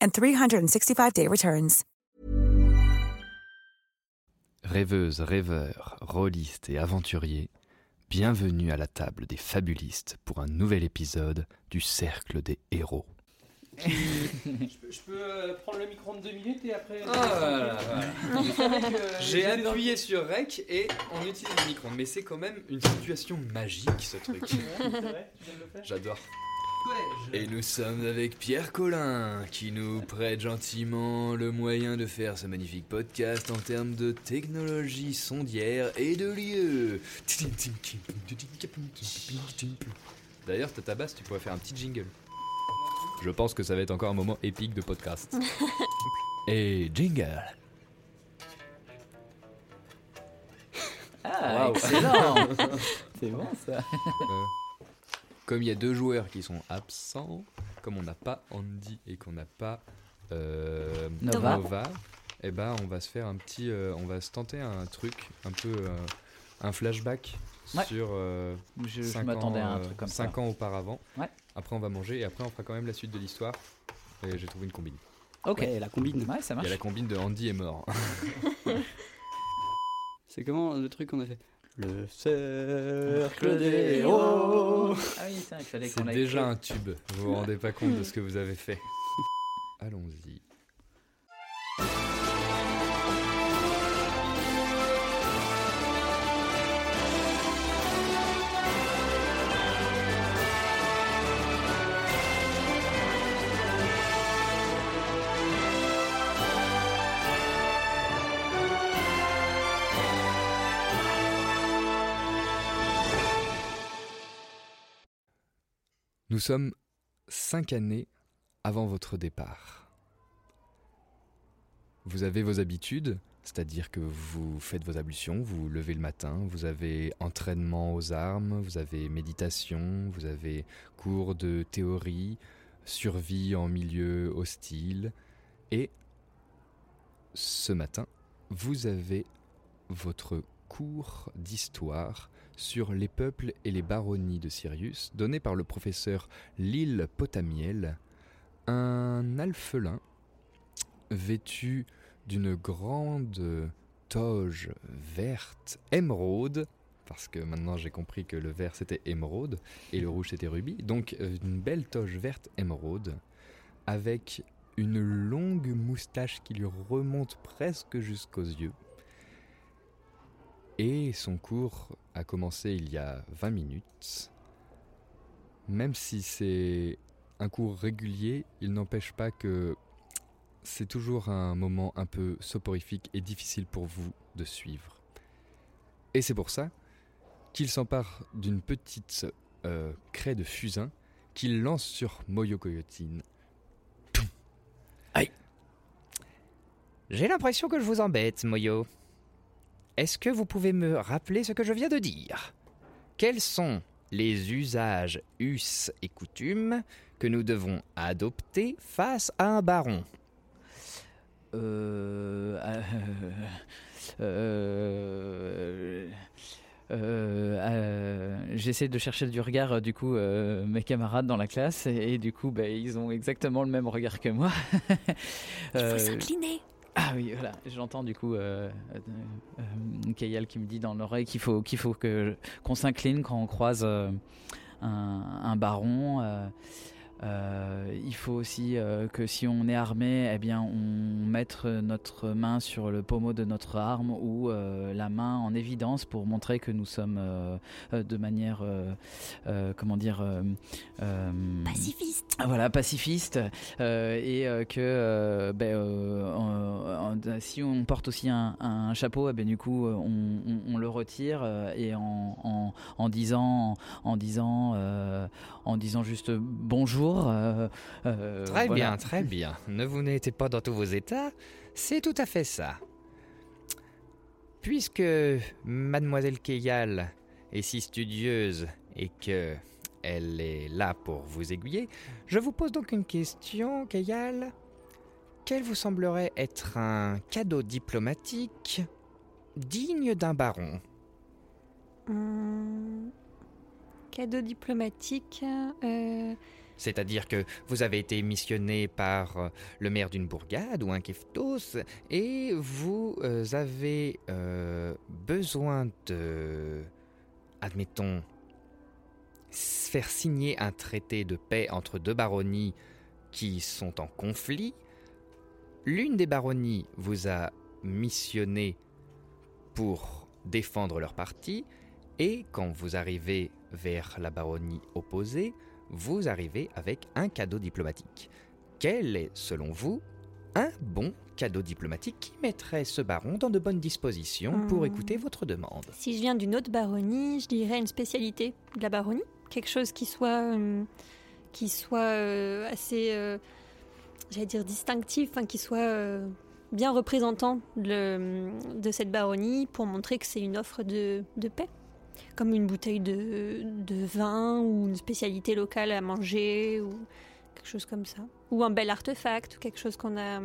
and 365-day returns. Rêveuses, rêveurs, rôlistes et aventuriers, bienvenue à la table des fabulistes pour un nouvel épisode du Cercle des Héros. je peux, je peux, euh, prendre le micro de deux minutes et après. Ah, voilà, voilà. J'ai appuyé sur Rec et on utilise le micro. Mais c'est quand même une situation magique ce truc. C'est vrai Tu viens de le faire? J'adore. Collège. Et nous sommes avec Pierre Collin qui nous prête gentiment le moyen de faire ce magnifique podcast en termes de technologie sondière et de lieu. D'ailleurs, ta basse, tu pourrais faire un petit jingle. Je pense que ça va être encore un moment épique de podcast. et jingle. Ah, excellent C'est bon ça Euh, comme il y a deux joueurs qui sont absents, comme on n'a pas Andy et qu'on n'a pas euh, Nova. eh ben on va se faire un petit, euh, on va se tenter un truc, un peu euh, un flashback Ouais. sur euh, Je, je cinq m'attendais à ans, un truc comme cinq ça. ans auparavant. Ouais. Après on va manger et après on fera quand même la suite de l'histoire. Et j'ai trouvé une combine. Ok, la combine. ouais, ça Il marche. y a la combine de Andy est mort. C'est comment le truc qu'on a fait? Le cercle des héros. Ah oui, ça, il fallait C'est qu'on aille déjà un tube. Vous vous rendez pas compte de ce que vous avez fait. Allons-y. Nous sommes cinq années avant votre départ. Vous avez vos habitudes, c'est-à-dire que vous faites vos ablutions, vous vous levez le matin, vous avez entraînement aux armes, vous avez méditation, vous avez cours de théorie, survie en milieu hostile, et ce matin, vous avez votre cours d'histoire sur les peuples et les baronnies de Sirius, donné par le professeur Lille Potamiel, un alphelin vêtu d'une grande toge verte émeraude, parce que maintenant j'ai compris que le vert c'était émeraude et le rouge c'était rubis, donc euh, une belle toge verte émeraude, avec une longue moustache qui lui remonte presque jusqu'aux yeux. Et son cours a commencé il y a 20 minutes. Même si c'est un cours régulier, il n'empêche pas que c'est toujours un moment un peu soporifique et difficile pour vous de suivre. Et c'est pour ça qu'il s'empare d'une petite euh, craie de fusain qu'il lance sur Moyo Coyotine. J'ai l'impression que je vous embête, Moyo. Est-ce que vous pouvez me rappeler ce que je viens de dire? Quels sont les usages, us et coutumes que nous devons adopter face à un baron? Euh, euh, euh, euh, euh, J'essaie de chercher du regard euh, du coup euh, mes camarades dans la classe et, et du coup bah, ils ont exactement le même regard que moi. Il faut Euh, s'incliner. Ah oui, voilà, j'entends du coup euh, euh, Kayal qui me dit dans l'oreille qu'il faut qu'il faut qu'on s'incline quand on croise euh, un baron. Euh, il faut aussi euh, que si on est armé, eh bien, on mette notre main sur le pommeau de notre arme ou euh, la main en évidence pour montrer que nous sommes de manière, comment dire, Pacifiste. Voilà, pacifiste, et que ben, en- en- si on porte aussi un, un chapeau, eh ben, du coup on, on- on le retire et en, en, en disant, en disant, en disant juste bonjour. Euh, euh, Très voilà. bien, très bien. Ne vous n'étiez pas dans tous vos états, c'est tout à fait ça. Puisque mademoiselle Keyal est si studieuse et que elle est là pour vous aiguiller, je vous pose donc une question, Keyal. Quel vous semblerait être un cadeau diplomatique digne d'un baron? Hum, Cadeau diplomatique. euh, C'est-à-dire que vous avez été missionné par euh, le maire d'une bourgade ou un keftos et vous euh, avez euh, besoin de, admettons, faire signer un traité de paix entre deux baronnies qui sont en conflit. L'une des baronnies vous a missionné pour défendre leur parti et quand vous arrivez vers la baronnie opposée, vous arrivez avec un cadeau diplomatique. Quel est, selon vous, un bon cadeau diplomatique qui mettrait ce baron dans de bonnes dispositions pour Hmm. écouter votre demande? Si je viens d'une autre baronnie, je dirais une spécialité de la baronnie, quelque chose qui soit, euh, qui soit euh, assez, euh, j'allais dire distinctif, enfin, qui soit bien représentant de, de cette baronnie pour montrer que c'est une offre de, de paix, comme une bouteille de, de vin ou une spécialité locale à manger ou quelque chose comme ça, ou un bel artefact ou quelque chose qu'on a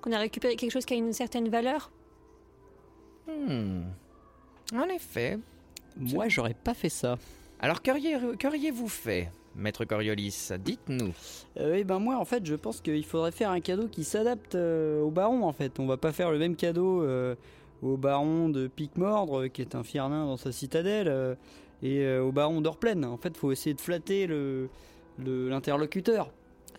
qu'on a récupéré, quelque chose qui a une certaine valeur. Hmm. En effet. Moi, j'aurais pas fait ça. Alors, qu'auriez- qu'auriez-vous fait, maître Coriolis? Dites-nous. Euh, eh ben moi en fait je pense qu'il faudrait faire un cadeau qui s'adapte euh, au baron en fait. On va pas faire le même cadeau euh, au baron de Pic-Mordre qui est un firnin dans sa citadelle euh, et euh, au baron d'Orplaine. En fait faut essayer de flatter le le- l'interlocuteur.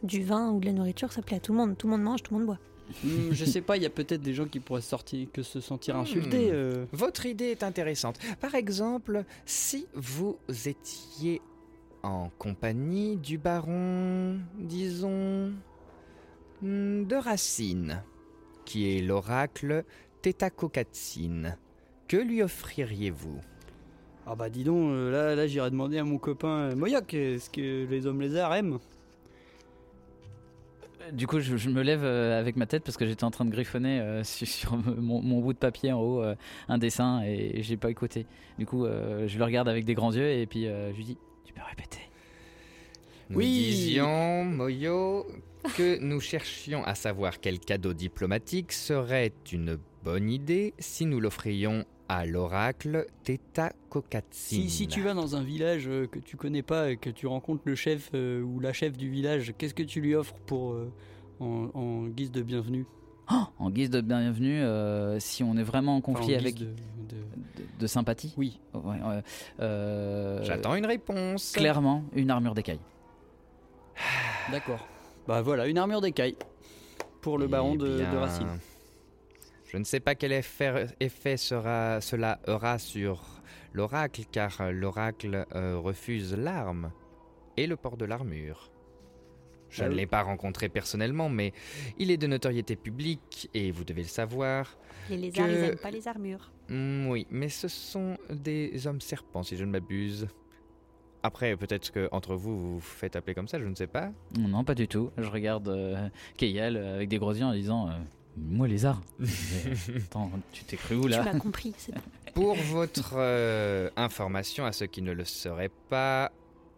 Du vin ou de la nourriture, ça plaît à tout le monde. Tout le monde mange, tout le monde boit. Hmm, je sais pas, il y a peut-être des gens qui pourraient sortir, que se sentir insultés. Hmm. euh. Votre idée est intéressante. Par exemple, si vous étiez en compagnie du baron, disons, hmm, de Racine, qui est l'oracle Tétacocatsine, que lui offririez-vous? Ah bah dis donc, euh, là, là j'irai demander à mon copain euh, Moyoc, est-ce que les hommes lézards aiment? Du coup, je, je me lève euh, avec ma tête parce que j'étais en train de griffonner euh, sur, sur mon, mon bout de papier en haut euh, un dessin et j'ai pas écouté. Du coup, euh, je le regarde avec des grands yeux et puis euh, je lui dis Tu peux répéter Nous Oui. disions, Moyo, que nous cherchions à savoir quel cadeau diplomatique serait une bonne idée si nous l'offrions à l'oracle Tétacocatsine. Si, si tu vas dans un village euh, que tu connais pas et que tu rencontres le chef euh, ou la chef du village, qu'est-ce que tu lui offres pour euh, en, en guise de bienvenue? Oh, En guise de bienvenue, euh, si on est vraiment en Enfin, en conflit guise avec. de- De, de- de sympathie? Oui. Ouais, ouais. Euh, J'attends une réponse. Clairement, une armure d'écaille. D'accord. Bah voilà, une armure d'écaille pour le Eh baron de, de bien, Racine. Je ne sais pas quel effet, sera, cela aura sur l'oracle, car l'oracle euh, refuse l'arme et le port de l'armure. Je ne oui. l'ai pas rencontré personnellement, mais il est de notoriété publique et vous devez le savoir. Les lézards, Que- ils aiment pas les armures. Hmm, oui, mais ce sont des hommes serpents, si je ne m'abuse. Après, peut-être que entre vous, vous vous faites appeler comme ça, je ne sais pas. Non, pas du tout. Je regarde euh, Keyal euh, avec des gros yeux en disant euh, Moi, lézard. Mais, Attends, tu t'es cru où Tu là m'as compris. c'est bon. Pour votre euh, information à ceux qui ne le sauraient pas,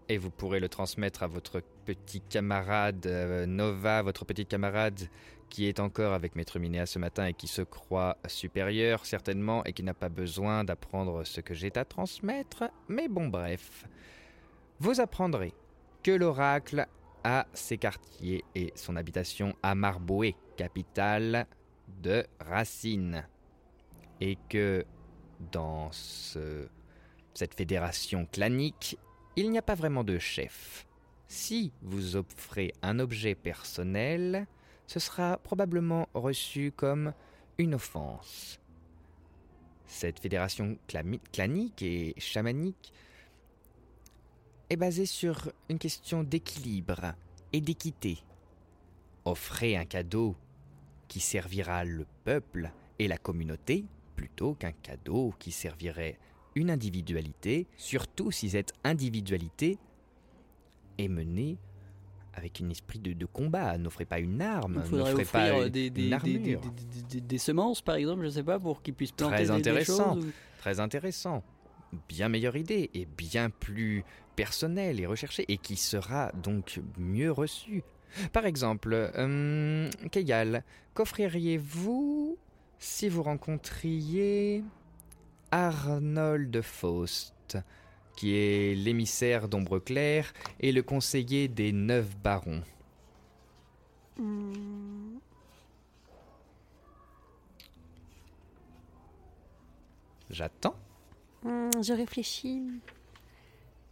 et vous pourrez le transmettre à votre petit camarade euh, Nova, votre petite camarade qui est encore avec Maître Minéa ce matin et qui se croit supérieur certainement et qui n'a pas besoin d'apprendre ce que j'ai à transmettre. Mais bon bref, vous apprendrez que l'oracle a ses quartiers et son habitation à Marboué, capitale de Racine. Et que dans ce, cette fédération clanique, il n'y a pas vraiment de chef. Si vous offrez un objet personnel, ce sera probablement reçu comme une offense. Cette fédération clanique et chamanique est basée sur une question d'équilibre et d'équité. Offrez un cadeau qui servira le peuple et la communauté plutôt qu'un cadeau qui servirait une individualité, surtout si cette individualité est menée avec un esprit de, combat, n'offrez pas une arme, n'offrez pas des, des, des, des, semences par exemple, je sais pas, pour qu'ils puissent planter très intéressant, Très intéressant, bien meilleure idée et bien plus personnelle et recherchée et qui sera donc mieux reçue. Par exemple, euh, Keyal, qu'offririez-vous si vous rencontriez Arnold Faust qui est l'émissaire d'Ombre Claire et le conseiller des neuf barons? Hmm. J'attends. Hmm, je réfléchis.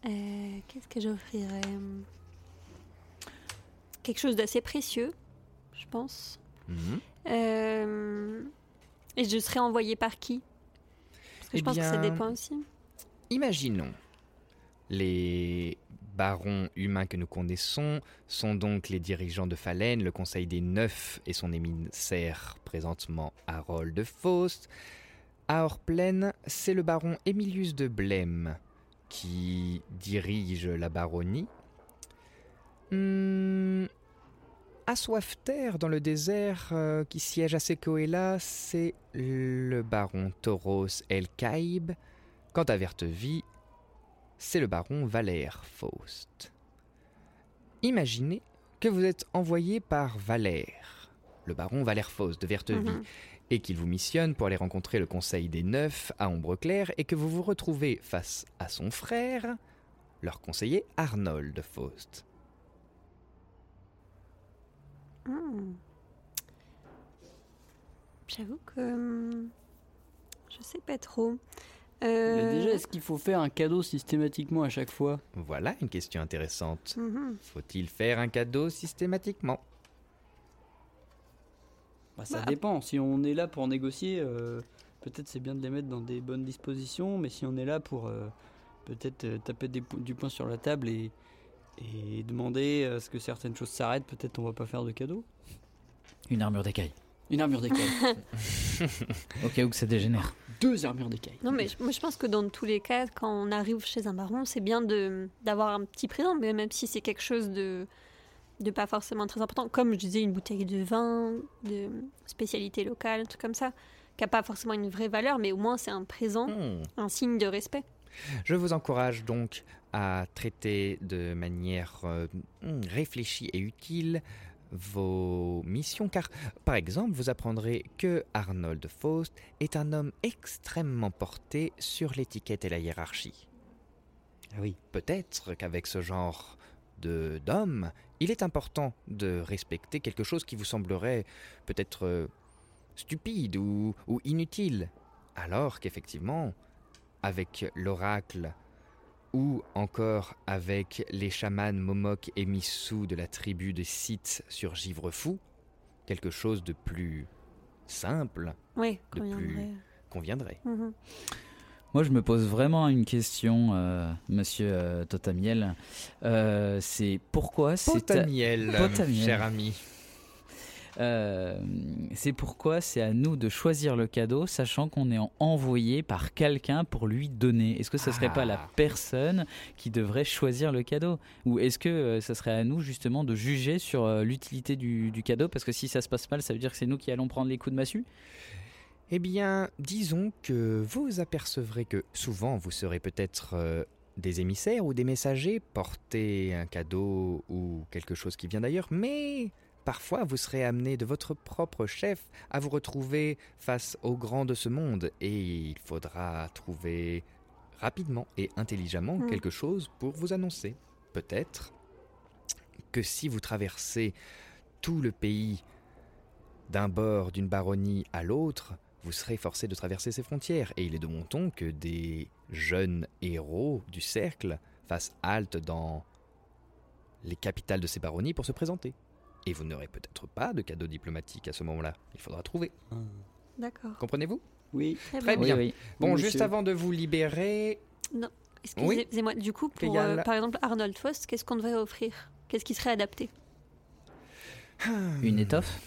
Euh, qu'est-ce que j'offrirais? Quelque chose d'assez précieux, je pense. Mhm. Euh, et je serais envoyé par qui? Parce que je eh pense que ça dépend aussi. Imaginons, les barons humains que nous connaissons sont donc les dirigeants de Falen, le Conseil des Neuf et son émissaire présentement Harold de Faust. À Orplaine, c'est le baron Emilius de Blême qui dirige la baronnie. À Soifter, dans le désert euh, qui siège à Secoela, c'est le baron Tauros El Kaib. Quant à Vertevie, c'est le baron Valère Faust. Imaginez que vous êtes envoyé par Valère, le baron Valère Faust de Vertevie, mhm. Et qu'il vous missionne pour aller rencontrer le Conseil des Neufs à Ombre Claire, et que vous vous retrouvez face à son frère, leur conseiller Arnold Faust. Hmm. J'avoue que hmm, je sais pas trop. Euh, déjà, est-ce qu'il faut faire un cadeau systématiquement à chaque fois? Voilà une question intéressante. Mhm. Faut-il faire un cadeau systématiquement? Bah, Ça bah, dépend. Si on est là pour négocier, euh, peut-être c'est bien de les mettre dans des bonnes dispositions, mais si on est là pour euh, peut-être taper du poing sur la table et, et demander à ce que certaines choses s'arrêtent, peut-être on va pas faire de cadeau. Une armure d'écaille. Une armure d'écaille. Au cas où que ça dégénère. Deux armures d'écaille. Non, mais moi je pense que dans tous les cas, quand on arrive chez un baron, c'est bien d'avoir un petit présent, mais même si c'est quelque chose de, de pas forcément très important, comme je disais, une bouteille de vin, de spécialité locale, un truc comme ça, qui n'a pas forcément une vraie valeur, mais au moins c'est un présent, hmm. un signe de respect. Je vous encourage donc à traiter de manière euh, hmm, réfléchie et utile vos missions, car par exemple vous apprendrez que Arnold Faust est un homme extrêmement porté sur l'étiquette et la hiérarchie. Ah oui, peut-être qu'avec ce genre de d'homme, il est important de respecter quelque chose qui vous semblerait peut-être euh, stupide ou, ou inutile, alors qu'effectivement, avec l'oracle ou encore avec les chamans Momok et Missou de la tribu des Sith sur Givrefou, quelque chose de plus simple, oui, de plus conviendrait. Mhm. Moi, je me pose vraiment une question, euh, monsieur euh, Totamiel. Euh, c'est pourquoi c'est. Potamiel, cher ami. C'est pourquoi c'est à nous de choisir le cadeau, sachant qu'on est envoyé par quelqu'un pour lui donner. Est-ce que ce serait pas la ah. personne qui devrait choisir le cadeau? Ou est-ce que euh, ce serait à nous justement de juger sur euh, l'utilité du, cadeau? Parce que si ça se passe mal, ça veut dire que c'est nous qui allons prendre les coups de massue? Eh bien, disons que vous apercevrez que souvent vous serez peut-être des émissaires ou des messagers porter un cadeau ou quelque chose qui vient d'ailleurs, mais parfois vous serez amené de votre propre chef à vous retrouver face aux grands de ce monde et il faudra trouver rapidement et intelligemment Mm. quelque chose pour vous annoncer. Peut-être que si vous traversez tout le pays d'un bord d'une baronnie à l'autre, vous serez forcé de traverser ces frontières. Et il est de mon ton que des jeunes héros du cercle fassent halte dans les capitales de ces baronnies pour se présenter. Et vous n'aurez peut-être pas de cadeau diplomatique à ce moment-là. Il faudra trouver. D'accord. Comprenez-vous? Oui. Très Très bien. bien. Oui, Bon, Oui, juste avant de vous libérer, Oui. Excusez-moi, du coup, pour, euh, par exemple, Arnold Faust, qu'est-ce qu'on devrait offrir? Qu'est-ce qui serait adapté? Une étoffe?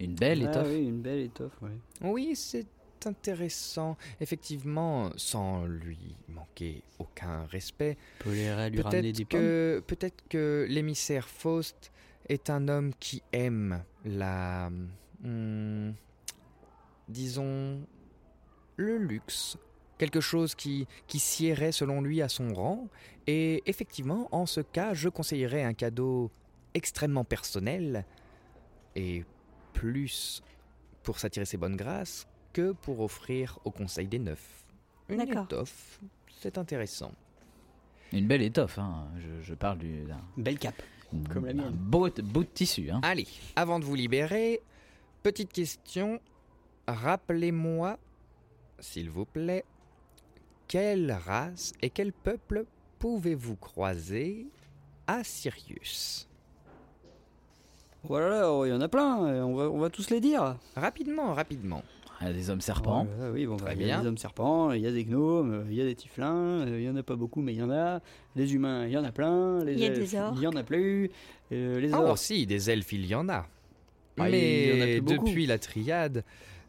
Une belle Ah étoffe oui, une belle étoffe. Oui, c'est intéressant. Effectivement, sans lui manquer aucun respect, Poléra lui ramener des peut-être pommes. que, peut-être que l'émissaire Faust est un homme qui aime la... hmm, disons... le luxe. Quelque chose qui, qui siérait selon lui à son rang. Et effectivement, en ce cas, je conseillerais un cadeau extrêmement personnel et plus pour s'attirer ses bonnes grâces que pour offrir au Conseil des Neufs. Une étoffe, c'est intéressant. Une belle étoffe, hein. je, je parle du- d'un Belle cape. Comme la un mienne. beau, beau de tissu. Hein. Allez, avant de vous libérer, petite question. Rappelez-moi, s'il vous plaît, quelle race et quel peuple pouvez-vous croiser à Sirius? Voilà, oh, il y en a plein, euh, on va, on va tous les dire. Rapidement, rapidement. Il y a des hommes serpents. Oui, bon, Très bah, il y a bien. des hommes serpents, il y a des gnomes, euh, il y a des euh, il y en a pas beaucoup, mais il y en a. Les humains, il y en a plein. Les Il y a elfes, des orques. Il y en a plus. Euh, les Ah, orques. aussi, des elfes, il y en a. Ah, il Mais y en a plus depuis la triade,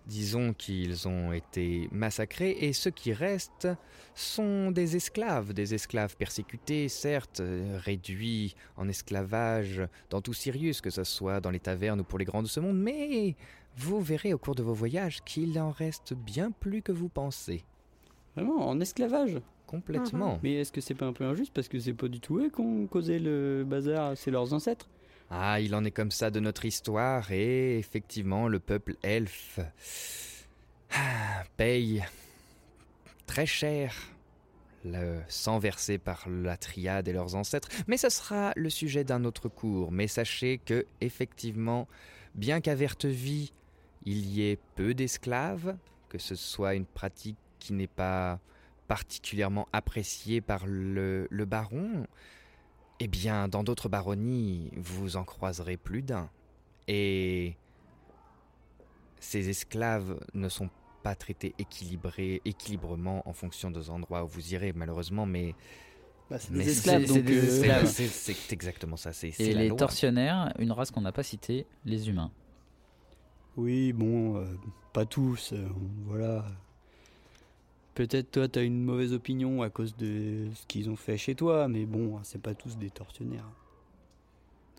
disons qu'ils ont été massacrés et ceux qui restent sont des esclaves, des esclaves persécutés, certes, euh, réduits en esclavage dans tout Sirius, que ce soit dans les tavernes ou pour les grands de ce monde, mais vous verrez au cours de vos voyages qu'il en reste bien plus que vous pensez. Vraiment, en esclavage? Complètement. Mais est-ce que c'est pas un peu injuste parce que c'est pas du tout eux qui ont causé le bazar, c'est leurs ancêtres? Ah, il en est comme ça de notre histoire, et effectivement, le peuple elfe ah, paye très cher le sang versé par la triade et leurs ancêtres. Mais ce sera le sujet d'un autre cours. Mais sachez que, effectivement, bien qu'à Vertevie, il y ait peu d'esclaves, que ce soit une pratique qui n'est pas particulièrement appréciée par le, le baron, eh bien, dans d'autres baronnies, vous en croiserez plus d'un. Et ces esclaves ne sont pas traités équilibrés, équilibrement en fonction des endroits où vous irez, malheureusement, mais... Bah, C'est des esclaves, c'est donc. des euh, c'est- esclaves. c'est- C'est exactement ça, c'est c'est Et la les loi. tortionnaires, une race qu'on n'a pas citée, les humains. Oui, bon, euh, pas tous, euh, voilà. Peut-être toi, t'as une mauvaise opinion à cause de ce qu'ils ont fait chez toi, mais bon, c'est pas tous des tortionnaires.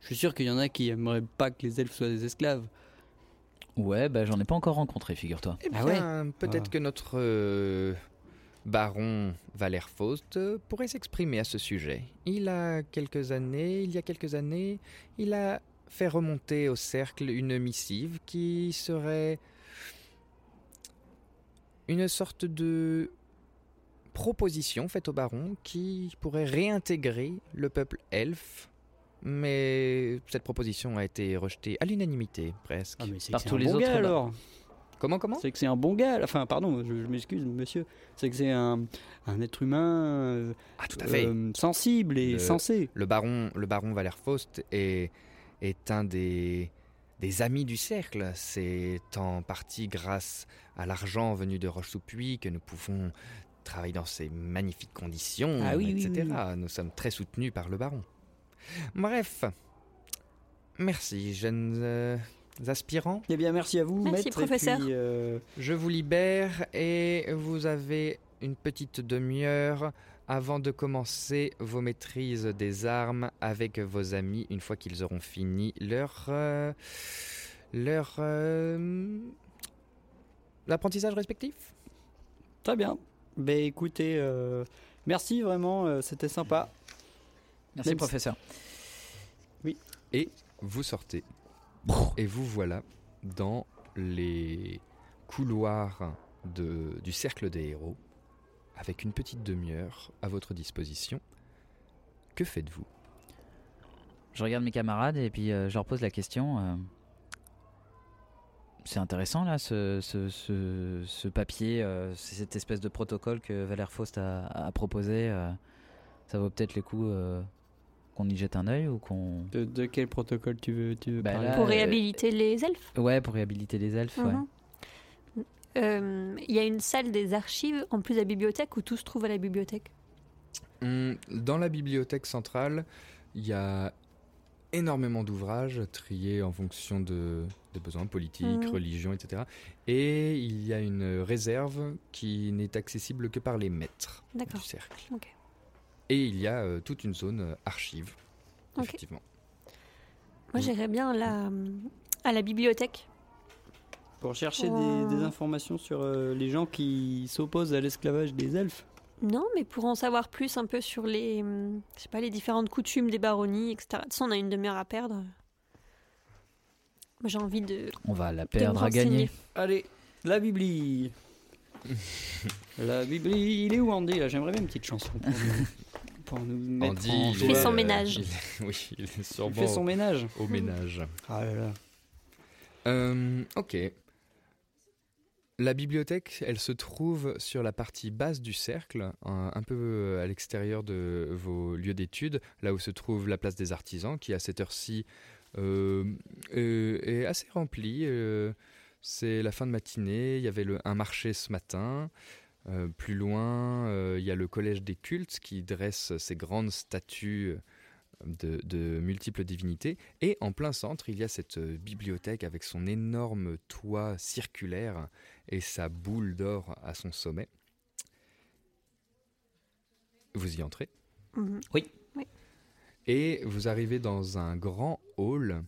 Je suis sûr qu'il y en a qui aimeraient pas que les elfes soient des esclaves. Ouais, bah j'en ai pas encore rencontré, figure-toi. Eh Ah bien, peut-être Ah. que notre euh, baron Valère Faust euh, pourrait s'exprimer à ce sujet. Il a quelques années, il y a quelques années, il a fait remonter au cercle une missive qui serait une sorte de proposition faite au baron qui pourrait réintégrer le peuple elfe. Mais cette proposition a été rejetée à l'unanimité, presque. Ah, mais c'est Par tous les bon autres gars alors. Comment, comment C'est que c'est un bon gars. Enfin, pardon, je, je m'excuse, monsieur. C'est que c'est un, un être humain euh, Ah, tout à fait. euh, sensible et Le- sensé. Le baron, le baron Valère Faust est, est un des, des amis du cercle. C'est en partie grâce à l'argent venu de Roche-sous-Puy que nous pouvons travailler dans ces magnifiques conditions, Ah oui, oui, etc. oui, Nous sommes très soutenus par le baron. Bref, merci, jeunes euh, aspirants. Eh bien, merci à vous, Merci, maître. et professeur. puis, euh, Je vous libère et vous avez une petite demi-heure avant de commencer vos maîtrises des armes avec vos amis une fois qu'ils auront fini leur euh, leur euh, l'apprentissage respectif. Très bien. Ben écoutez, euh, merci vraiment, euh, c'était sympa. Merci, Même si- professeur. Et vous sortez Et vous voilà dans les couloirs de, du cercle des héros, avec une petite demi-heure à votre disposition. Que faites-vous? Je regarde mes camarades et puis euh, je leur pose la question. euh, c'est intéressant là, ce, ce, ce- ce papier, euh, cette espèce de protocole que Valère Faust a, a proposé. euh, ça vaut peut-être le coup euh, qu'on y jette un œil ou qu'on. De, de quel protocole tu veux, tu veux Bah, parler? là, Pour euh, réhabiliter les elfes. Ouais, pour réhabiliter les elfes. ouais. Euh, Il y a une salle des archives en plus de la bibliothèque où tout se trouve à la bibliothèque. Hum, Dans la bibliothèque centrale, il y a énormément d'ouvrages triés en fonction de, des besoins politiques, Mhm. religion, etc. Et il y a une réserve qui n'est accessible que par les maîtres du cercle. Et il y a euh, toute une zone euh, archive, effectivement. Moi, j'irais bien à la bibliothèque. Pour chercher des, des informations sur euh, les gens qui s'opposent à l'esclavage des elfes. Non, mais pour en savoir plus un peu sur les, je sais pas, les différentes coutumes des baronnies, etc. De toute façon, on a une demi-heure à perdre. J'ai envie de. On va la perdre à gagner. Allez, la Bibli. la Bibli, il est où Andy? Là J'aimerais bien une petite chanson pour nous, pour nous mettre Andy, en il fait son ménage. il est- oui, il est Il sûrement fait son ménage. au ménage. Ah là là. Euh, ok. La bibliothèque, elle se trouve sur la partie basse du cercle, un, peu à l'extérieur de vos lieux d'études, là où se trouve la place des artisans, qui à cette heure-ci euh, euh, est assez remplie. euh, c'est la fin de matinée, il y avait un marché ce matin. Euh, plus loin, euh, il y a le collège des cultes qui dresse ces grandes statues de, de multiples divinités. Et en plein centre, il y a cette euh, bibliothèque avec son énorme toit circulaire et sa boule d'or à son sommet. Vous y entrez Mhm. et vous arrivez dans un grand hall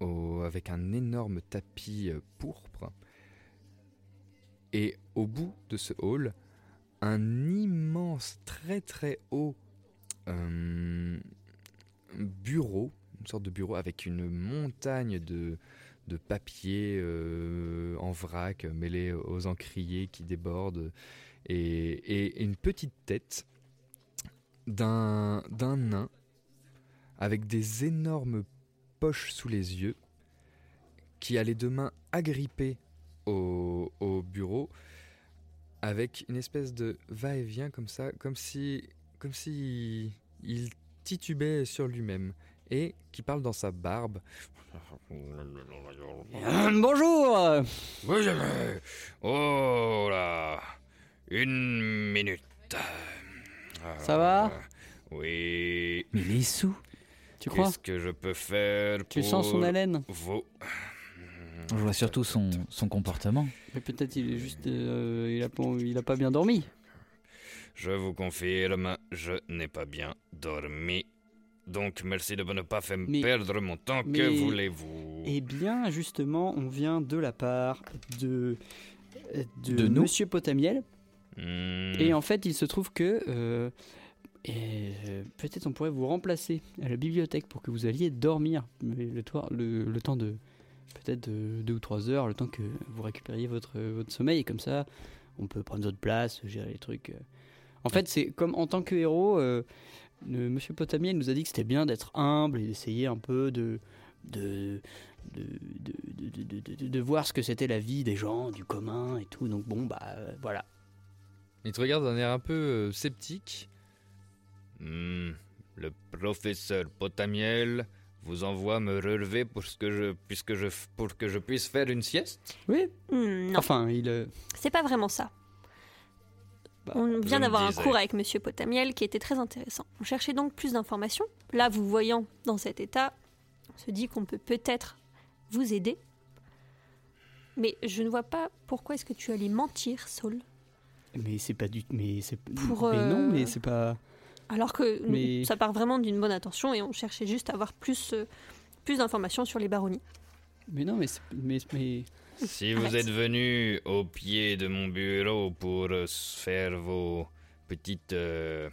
au- avec un énorme tapis euh, pourpre. Et au bout de ce hall, un immense, très très haut euh, bureau, une sorte de bureau avec une montagne de, de papier euh, en vrac mêlé aux encriers qui débordent et, une petite tête d'un nain avec des énormes poches sous les yeux, qui a les deux mains agrippées au, au bureau, avec une espèce de va-et-vient comme ça, comme si, comme si il titubait sur lui-même, et qui parle dans sa barbe. Bonjour vais. Oh là. Une minute. Ça va? Ah, Oui. Mais les sous Tu crois? Qu'est-ce que je peux faire Tu pour sens son haleine? Vos... Je vois surtout son, son comportement. Mais peut-être il est juste. euh, il, a, pas- il a pas bien dormi. Je vous confirme, je n'ai pas bien dormi. Donc merci de ne pas faire Mais- perdre mon temps. mais- Que voulez-vous? Eh bien, justement, on vient de la part de. De, De nous Monsieur Potamiel. Hmm, Et en fait, il se trouve que. euh, et, euh, peut-être on pourrait vous remplacer à la bibliothèque pour que vous alliez dormir. Mais le, toit- le, le temps de. Peut-être de deux ou trois heures, le temps que vous récupériez votre, votre sommeil. Et comme ça, on peut prendre votre place, gérer les trucs. En fait, c'est comme en tant que héros, euh, le- Monsieur Potamiel nous a dit que c'était bien d'être humble et d'essayer un peu de. de de, de, de, de- de- de- de voir ce que c'était la vie des gens, du commun et tout. Donc bon, bah euh, voilà. Il te regarde d'un air un peu euh, sceptique. hmm, Le professeur Potamiel vous envoie me relever pour que je, puisque je, pour que je puisse faire une sieste? Oui, Hmm, non, enfin, il. euh, c'est pas vraiment ça. On vient d'avoir un cours avec Monsieur Potamiel qui était très intéressant. On cherchait donc plus d'informations. Là, vous voyant dans cet état, on se dit qu'on peut peut-être vous aider. Mais je ne vois pas pourquoi est-ce que tu allais mentir, Saul. Mais c'est pas du. Mais c'est. Pour, mais non, euh, mais c'est pas. Alors que Mais- ça part vraiment d'une bonne intention et on cherchait juste à avoir plus, euh, plus d'informations sur les baronnies. Mais non, mais mais mais. Si vous êtes venu au pied de mon bureau pour euh, faire vos petites... euh,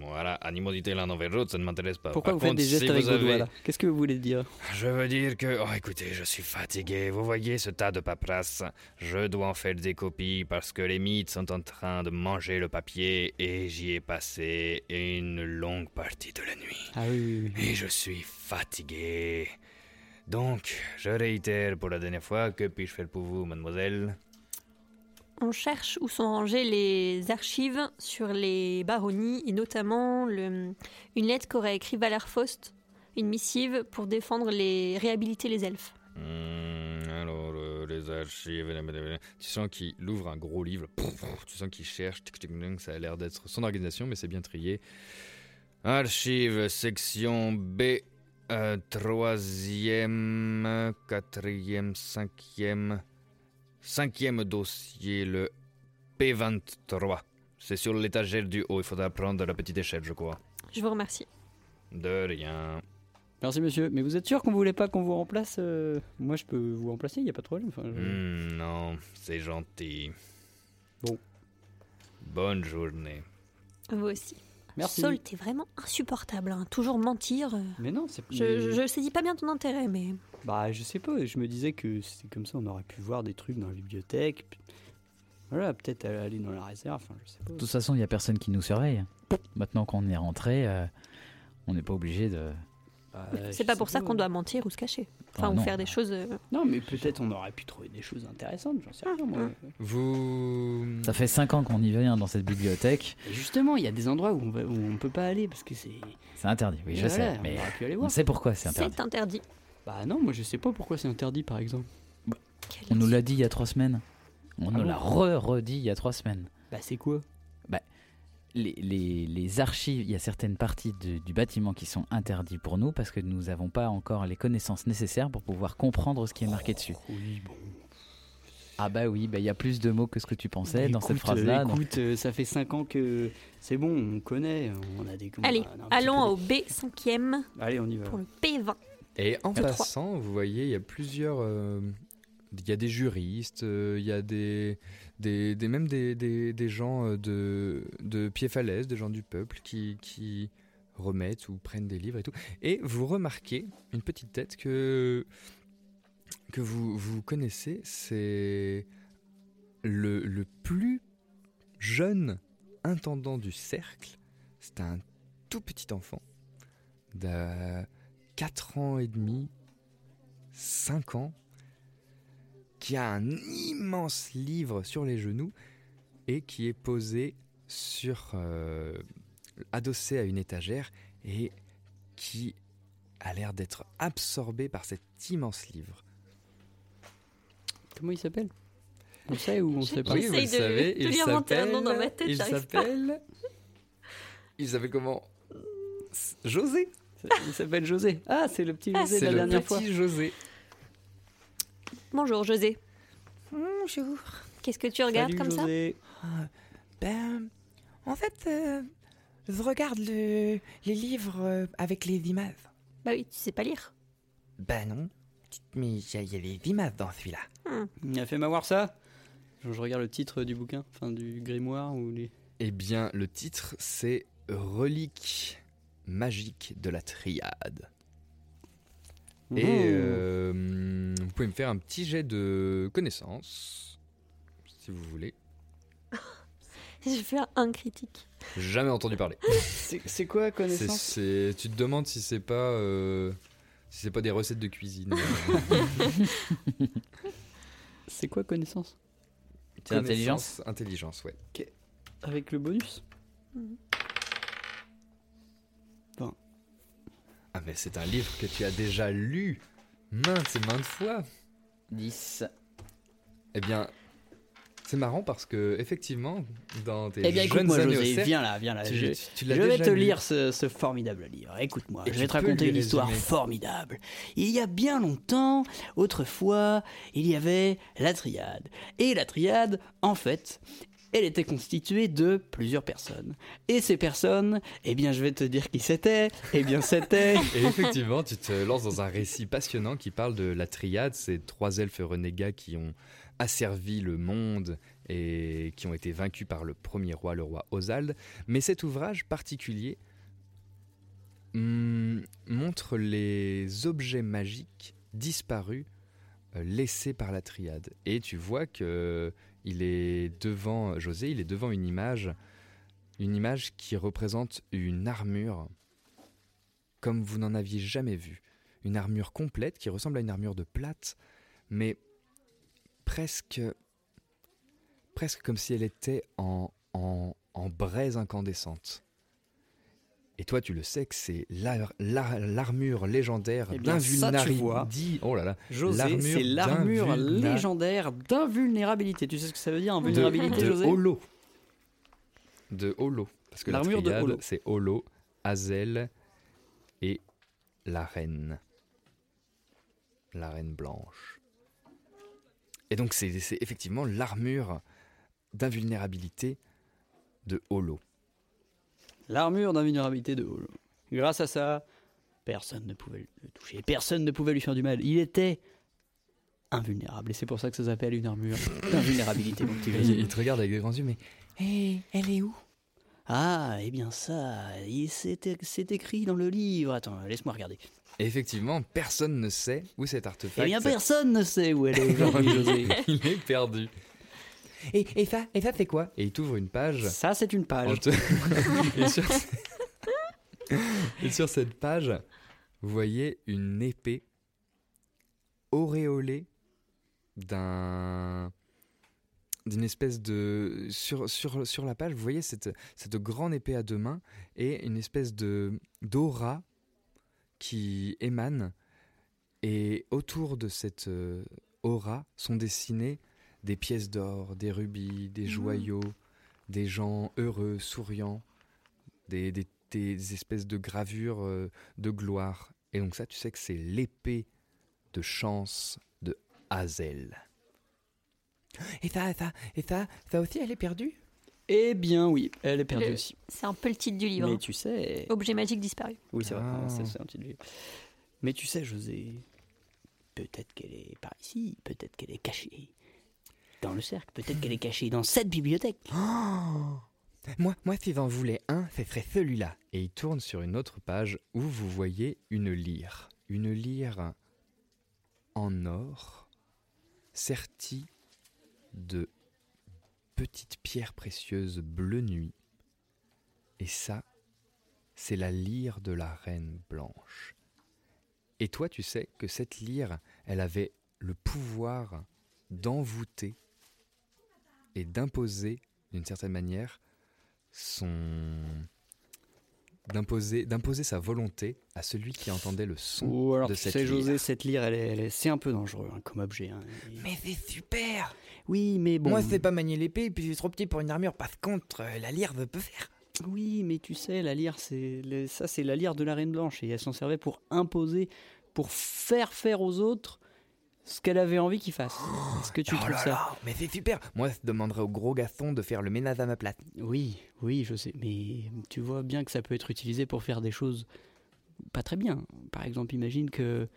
Voilà, animosité l'un envers l'autre, ça ne m'intéresse pas. Pourquoi Par vous faites contre, des gestes si avec vos avez- doigts là? Qu'est-ce que vous voulez dire? Je veux dire que, oh écoutez, je suis fatigué. Vous voyez ce tas de paperasse Je dois en faire des copies parce que les mythes sont en train de manger le papier et j'y ai passé une longue partie de la nuit. Ah oui, oui, oui. Et je suis fatigué. Donc, je réitère pour la dernière fois, que puis-je faire pour vous, mademoiselle? On cherche où sont rangées les archives sur les baronnies et notamment le- une lettre qu'aurait écrit Valer Faust, une missive pour défendre les réhabiliter les elfes. Hmm, alors, euh, les archives. Tu sens qu'il ouvre un gros livre. Tu sens qu'il cherche. Ça a l'air d'être son organisation, mais c'est bien trié. Archives, section B. euh, troisième, quatrième, cinquième. Cinquième dossier, le P23. C'est sur l'étagère du haut. Il faudra prendre la petite échelle, je crois. Je vous remercie. De rien. Merci monsieur. Mais vous êtes sûr qu'on voulait pas qu'on vous remplace euh, Moi je peux vous remplacer, il y a pas de problème. Enfin, je- Hmm, non, c'est gentil. Bon. Bonne journée. Vous aussi. Merci. Sol, t'es vraiment insupportable. hein. Toujours mentir. euh. Mais non, c'est Je, mais- je, je saisis pas bien ton intérêt, mais Bah, je sais pas, je me disais que c'était comme ça, on aurait pu voir des trucs dans la bibliothèque. puis- Voilà, peut-être aller dans la réserve, enfin, je sais pas. De toute façon, il n'y a personne qui nous surveille. Maintenant qu'on est rentré, euh, on n'est pas obligé de. Bah, c'est je pas pour ça qu'on doit mentir ou se cacher. Enfin, Ah, ou non. faire des choses. euh, Non, mais peut-être on aurait pu trouver des choses intéressantes, j'en sais rien, moi. Vous. Ça fait 5 ans qu'on y vient dans cette bibliothèque. Et justement, il y a des endroits où on, va, où on peut pas aller parce que c'est. C'est interdit, oui, je Voilà, sais. on Mais aurait pu aller on voir. sait pourquoi c'est interdit. C'est interdit. Bah non, moi je sais pas pourquoi c'est interdit par exemple. Quelle On nous l'a dit il y a 3 semaines. On Ah nous bon l'a re-redit il y a 3 semaines. Bah c'est quoi? Les, les- les archives, il y a certaines parties de- du bâtiment qui sont interdites pour nous parce que nous n'avons pas encore les connaissances nécessaires pour pouvoir comprendre ce qui est marqué dessus. Oui, bon. Ah bah oui, bah il y a plus de mots que ce que tu pensais dans cette phrase-là. euh, donc- écoute, euh, ça fait 5 ans que c'est bon, on connaît, on a des. on a Allez, allons au B5e de- Allez, on y va. pour le P20. Et en passant, vous voyez, il y a plusieurs. euh, Il y a des juristes, euh, il y a des, des, même des, des, des gens euh, de, de pied falaise, des gens du peuple qui, qui remettent ou prennent des livres et tout. Et vous remarquez une petite tête que, que vous, vous connaissez, c'est le, le plus jeune intendant du cercle. C'est un tout petit enfant de 4 ans et demi, 5 ans, qui a un immense livre sur les genoux et qui est posé sur euh, adossé à une étagère et qui a l'air d'être absorbé par cet immense livre. Comment il s'appelle? On sait ou on sait pas? Oui, dans ma tête, il j'arrive pas. s'appelle il s'appelle comment? José. Il s'appelle José. Ah, c'est le petit Ah, José de C'est la le dernière petit fois. José. Bonjour José. Bonjour. Qu'est-ce que tu regardes Salut, comme José. Ben, en fait, euh, je regarde le- les livres euh, avec les images. ça Bah oui, tu sais pas lire. Ben non. Mais il y, a- les images dans celui-là. Il a fait m'avoir ça je, je regarde le titre du bouquin, enfin du grimoire ou les. Eh bien, le titre, c'est Relique magique de la triade. Et Mmh. euh, vous pouvez me faire un petit jet de connaissances, si vous voulez. Je vais faire un critique. Jamais entendu parler. C'est quoi connaissance? Tu te demandes si c'est pas, euh, si c'est pas des recettes de cuisine. C'est quoi connaissance? C'est intelligence Connaissance, Intelligence, ouais. Avec le bonus? Ah mais c'est un livre que tu as déjà lu maintes et maintes fois. 10. Eh bien, c'est marrant parce que effectivement, dans tes Eh bien, écoute-moi, José, cercle, viens là, viens là. tu, je tu- vais te lu. lire ce, ce formidable livre. Écoute-moi, je vais te raconter une histoire formidable. Il y a bien longtemps, autrefois, il y avait la triade. Et la triade, en fait, elle était constituée de plusieurs personnes. Et ces personnes, eh bien, je vais te dire qui c'était. Eh bien, c'était. Et effectivement, tu te lances dans un récit passionnant qui parle de la triade, ces trois elfes renégats qui ont asservi le monde et qui ont été vaincus par le premier roi, le roi Osald. Mais cet ouvrage particulier hmm, montre les objets magiques disparus euh, laissés par la triade. Et tu vois que il est devant José, il est devant une image, une image qui représente une armure comme vous n'en aviez jamais vu, une armure complète qui ressemble à une armure de plate, mais presque presque comme si elle était en, en, en braise incandescente. Et toi, tu le sais que c'est l'armure légendaire Eh d'invulnérabilité. Oh là là. José, c'est l'armure légendaire d'invulnérabilité. Tu sais ce que ça veut dire, invulnérabilité, de, José De Holo. De Holo. Parce que l'armure de Holo. c'est Holo, Hazel et la reine. La reine blanche. Et donc, c'est effectivement l'armure d'invulnérabilité de Holo. L'armure d'invulnérabilité de Holo. Grâce à ça, personne ne pouvait le toucher, personne ne pouvait lui faire du mal. Il était invulnérable et c'est pour ça que ça s'appelle une armure d'invulnérabilité. il, il te regarde avec des grands yeux, mais hey, elle est où? Ah, eh bien ça, c'est écrit dans le livre. Attends, laisse-moi regarder. Effectivement, personne ne sait où cet artefact. Eh bien, personne ne sait où elle est aujourd'hui, José. il est perdu. Et, et, ça, et ça c'est quoi Et il t'ouvre une page. Ça, c'est une page. Te... et, sur... et, sur... cette page, vous voyez une épée auréolée d'un d'une espèce de sur, sur, sur la page vous voyez cette, cette grande épée à deux mains et une espèce de d'aura qui émane et autour de cette aura sont dessinés des pièces d'or, des rubis, des joyaux, mmh. des gens heureux, souriants, des, des, des espèces de gravures euh, de gloire. Et donc ça, tu sais que c'est l'épée de chance de Hazel. Et ça, ça, et ça, ça aussi, elle est perdue? Eh bien oui, elle est perdue Le- aussi. C'est un peu le titre du livre. Mais hein. tu sais... Objet magique disparu. Oui, c'est vrai, Ah. c'est c'est un petit livre. Mais tu sais, José, peut-être qu'elle est par ici, peut-être qu'elle est cachée dans le cercle, peut-être qu'elle est cachée dans cette bibliothèque. Oh moi, moi, si j'en voulais un, ce serait celui-là. Et il tourne sur une autre page où vous voyez une lyre. Une lyre en or, sertie de petites pierres précieuses bleu nuit. Et ça, c'est la lyre de la reine blanche. Et toi, tu sais que cette lyre, elle avait le pouvoir d'envoûter et d'imposer, d'une certaine manière, son d'imposer d'imposer sa volonté à celui qui entendait le son Ou alors, de tu cette sais, lyre. José, cette lyre, elle est, elle est- c'est un peu dangereux hein, comme objet. hein. Et- Mais c'est super Oui, mais bon. Moi, je sais pas manier l'épée, et puis je suis trop petit pour une armure. Par contre, euh, la lyre peut faire. Oui, mais tu sais, la lyre, c'est le- ça, c'est la lyre de la Reine Blanche, et elle s'en servait pour imposer, pour faire faire aux autres ce qu'elle avait envie qu'ils fassent. Est-ce que tu oh trouves là ça là, mais c'est super Moi, je demanderais au gros garçon de faire le ménage à ma place. Oui, oui, je sais, mais tu vois bien que ça peut être utilisé pour faire des choses pas très bien. Par exemple, imagine que,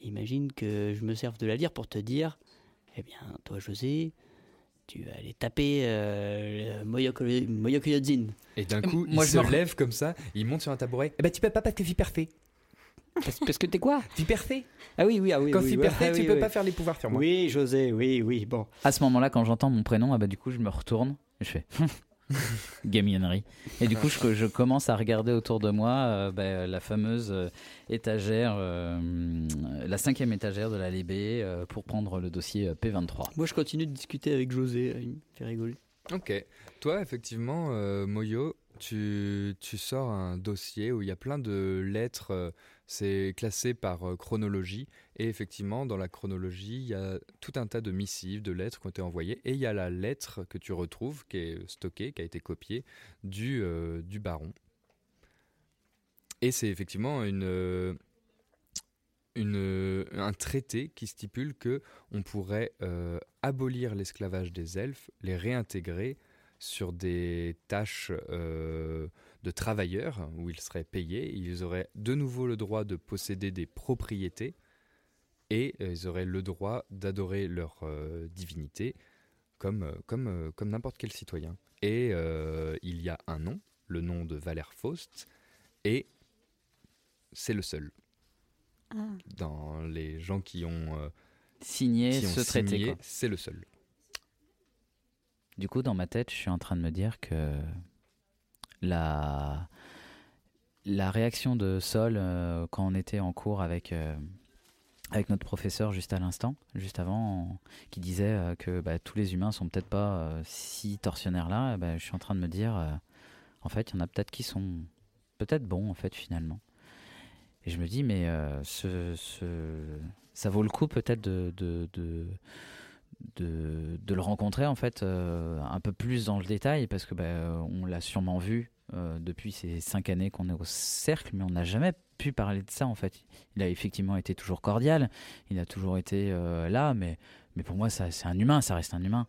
imagine que je me serve de la lyre pour te dire, eh bien, toi, José, tu vas aller taper euh, Moyoko- Moyokuyodzin. Et d'un coup, Moi, il je se me- lève comme ça, il monte sur un tabouret. Eh ben, tu peux pas parce que je suis perfait. Parce, parce que t'es quoi? Perfait. Ah oui, oui, ah oui. Quand oui, ah tu oui, peux oui. pas faire les pouvoirs sur moi. Oui, José, oui, oui, bon. À ce moment-là, quand j'entends mon prénom, ah bah, du coup, je me retourne et je fais gamionnerie. Et du coup, je, je commence à regarder autour de moi euh, bah, la fameuse euh, étagère, euh, la cinquième étagère de la Libé euh, pour prendre le dossier euh, P23. Moi, je continue de discuter avec José, il me fait rigoler. Ok. Toi, effectivement, euh, Moyo, tu, sors un dossier où il y a plein de lettres. euh, c'est classé par euh, chronologie. Et effectivement, dans la chronologie, il y a tout un tas de missives, de lettres qui ont été envoyées. Et il y a la lettre que tu retrouves, qui est stockée, qui a été copiée, du, euh, du baron. Et c'est effectivement une, une, un traité qui stipule que on pourrait abolir l'esclavage des elfes, les réintégrer sur des tâches euh, de travailleurs où ils seraient payés. Ils auraient de nouveau le droit de posséder des propriétés et euh, ils auraient le droit d'adorer leur euh, divinité comme, comme, comme n'importe quel citoyen. Et euh, il y a un nom, le nom de Valère Faust, et c'est le seul. Ah. Dans les gens qui ont, euh, Signer qui ont ce traité. signé, quoi. c'est le seul. Du coup, dans ma tête, je suis en train de me dire que la, la réaction de Sol euh, quand on était en cours avec, euh, avec notre professeur juste à l'instant, juste avant, qui disait euh, que bah, tous les humains sont peut-être pas si tortionnaires là, eh ben, je suis en train de me dire, en fait, il y en a peut-être qui sont peut-être bons, en fait, finalement. Et je me dis, mais ça vaut le coup peut-être de, de, de, le rencontrer en fait euh, un peu plus dans le détail parce que bah, on l'a sûrement vu euh, depuis ces cinq années qu'on est au cercle, mais on n'a jamais pu parler de ça en fait. Il a effectivement été toujours cordial, il a toujours été euh, là, mais, mais pour moi ça, c'est un humain, ça reste un humain.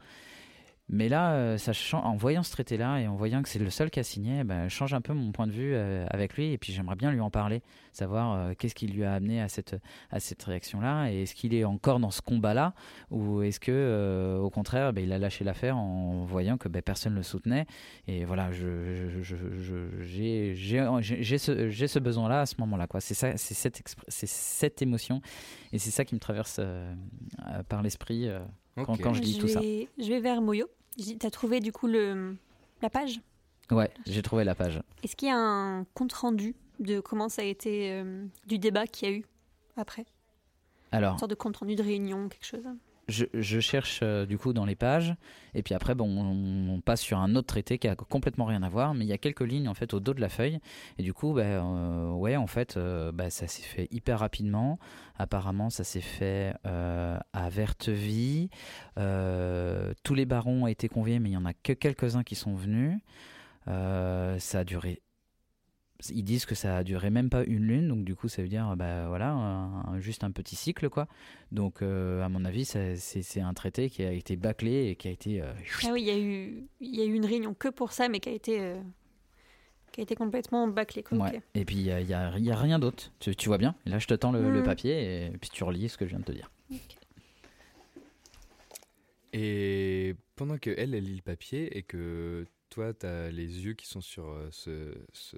Mais là, euh, ça en voyant ce traité-là et en voyant que c'est le seul qui a signé, ben, change un peu mon point de vue euh, avec lui. Et puis j'aimerais bien lui en parler, savoir euh, qu'est-ce qui lui a amené à cette, à cette réaction-là. Et est-ce qu'il est encore dans ce combat-là? Ou est-ce que, euh, au contraire, ben, il a lâché l'affaire en voyant que ben, personne ne le soutenait? Et voilà, je, je- je- je- j'ai, j'ai, j'ai- j'ai ce, j'ai ce besoin-là à ce moment-là. Quoi. C'est, ça, c'est, cette, cette émotion et c'est ça qui me traverse euh, euh, par l'esprit euh, quand, quand je dis tout ça. vais, je vais vers Moyo. Tu as trouvé du coup le, la page? Ouais, j'ai trouvé la page. Est-ce qu'il y a un compte rendu de comment ça a été euh, du débat qu'il y a eu après? Alors, Une sorte de compte rendu de réunion, quelque chose je, cherche euh, du coup dans les pages, et puis après, bon, on, passe sur un autre traité qui a complètement rien à voir, mais il y a quelques lignes en fait au dos de la feuille, et du coup, bah, ouais, en fait, euh, bah, ça s'est fait hyper rapidement. Apparemment, ça s'est fait à Verteville. Tous les barons ont été conviés, mais il y en a que quelques-uns qui sont venus. Ça a duré ils disent que ça a duré même pas une lune, donc du coup ça veut dire bah voilà un- un- juste un petit cycle quoi. Donc euh, à mon avis c'est un traité qui a été bâclé et qui a été euh, Ah oui, il y, a eu, il y a eu une réunion que pour ça, mais qui a été, euh, qui a été complètement bâclée. quoi. ouais. Ok. Et puis il y y y a rien d'autre. Tu, tu vois bien. Et là je te tends le, le Mhm. papier et puis tu relis ce que je viens de te dire. Et pendant que elle, elle lit le papier et que toi, tu as les yeux qui sont sur euh, ce, ce-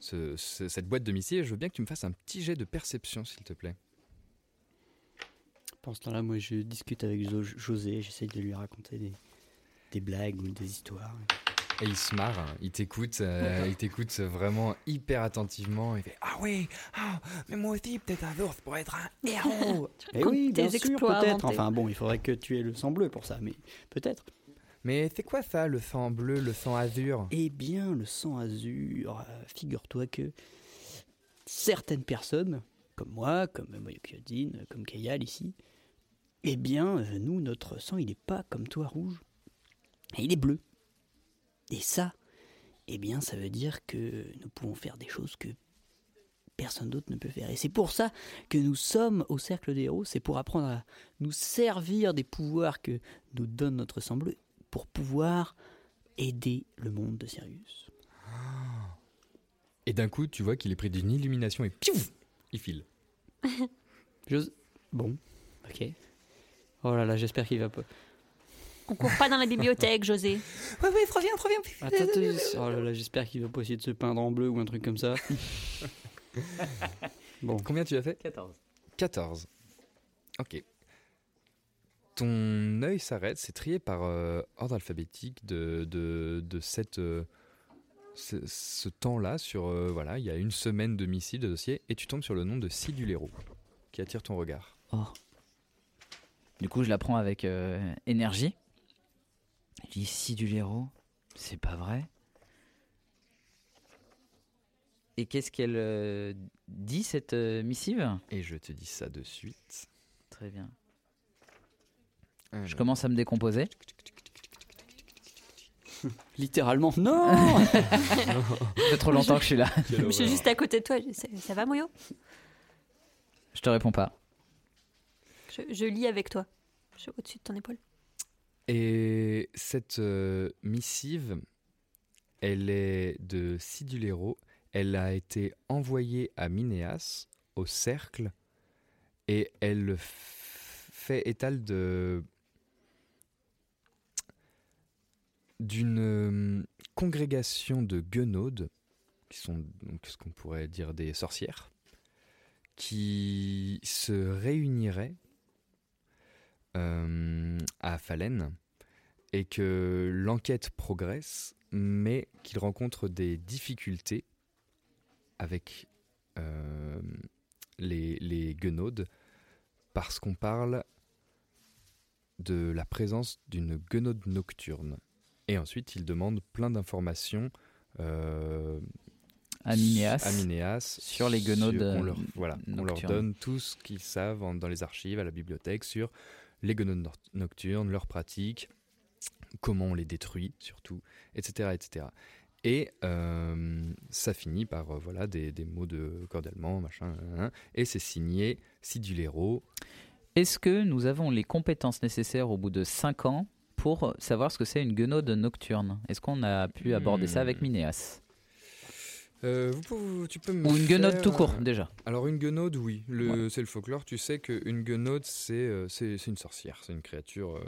ce- ce- cette boîte de missiles, je veux bien que tu me fasses un petit jet de perception, s'il te plaît. Pendant ce temps-là, moi, je discute avec Jo- José, j'essaye de lui raconter des, des blagues ou des histoires. Et il se marre, hein. il t'écoute, euh, il t'écoute vraiment hyper attentivement. Il fait Ah oui, ah, mais moi aussi, peut-être un jour, pourrait être un héros. Eh oui, bien sûr, peut-être. Enfin bon, il faudrait que tu aies le sang bleu pour ça, mais peut-être. Mais c'est quoi ça, le sang bleu, le sang azur? Eh bien, le sang azur, euh, figure-toi que certaines personnes, comme moi, comme Moyokyodin, comme Kayal ici, eh bien, euh, nous, notre sang, il n'est pas comme toi rouge, il est bleu. Et ça, eh bien, ça veut dire que nous pouvons faire des choses que personne d'autre ne peut faire. Et c'est pour ça que nous sommes au Cercle des Héros, c'est pour apprendre à nous servir des pouvoirs que nous donne notre sang bleu, pour pouvoir aider le monde de Sirius. Et d'un coup, tu vois qu'il est pris d'une illumination et piouf, il file. J'ose- Bon, ok. Oh là là, j'espère qu'il va pas. On court pas dans la bibliothèque, José. Oui, oui, reviens, reviens. Attends, attends, oh là là, j'espère qu'il va pas essayer de se peindre en bleu ou un truc comme ça. bon, Combien tu as fait? 14. 14. Ok. Ton œil s'arrête, c'est trié par euh, ordre alphabétique de, de, de cette, euh, ce, ce temps-là. Sur euh, voilà, il y a une semaine de missiles de dossier et tu tombes sur le nom de Sidulero qui attire ton regard. Oh. Du coup, je la prends avec énergie. Je dis si du héros, c'est pas vrai. Et qu'est-ce qu'elle dit cette missive? Et je te dis ça de suite. Très bien. Je Alors. commence à me décomposer. littéralement, non Ça fait trop longtemps que je suis là. Je suis juste à côté de toi. Ça, ça va, Moyo? Je te réponds pas. Je, je lis avec toi. Je suis au-dessus de ton épaule. Et cette euh, missive, elle est de Sidulero. Elle a été envoyée à Minéas, au cercle, et elle fait étal de d'une euh, congrégation de guenaudes, qui sont donc ce qu'on pourrait dire des sorcières, qui se réuniraient euh, à Falen et que l'enquête progresse, mais qu'il rencontre des difficultés avec euh, les, les guenaudes parce qu'on parle de la présence d'une guenaude nocturne. Et ensuite, il demande plein d'informations euh, À Minéas. à Minéas sur les guenaudes, sur- on euh, leur, voilà, on leur donne tout ce qu'ils savent en- dans les archives, à la bibliothèque, sur les guenaudes nocturnes, leurs pratiques, comment on les détruit surtout, etc. etc. Et euh, ça finit par euh, voilà, des, des mots de corde allemand, machin, hein, hein, et c'est signé Sidulero. Est-ce que nous avons les compétences nécessaires au bout de 5 ans pour savoir ce que c'est une guenaude nocturne Est-ce qu'on a pu aborder ça avec Hmm. Minéas Euh, vous pouvez- tu peux me Ou une guenaude faire, tout court, déjà Alors une guenaude, oui, le, c'est le folklore. Tu sais qu'une guenaude, c'est euh, c'est c'est une sorcière, c'est une créature euh,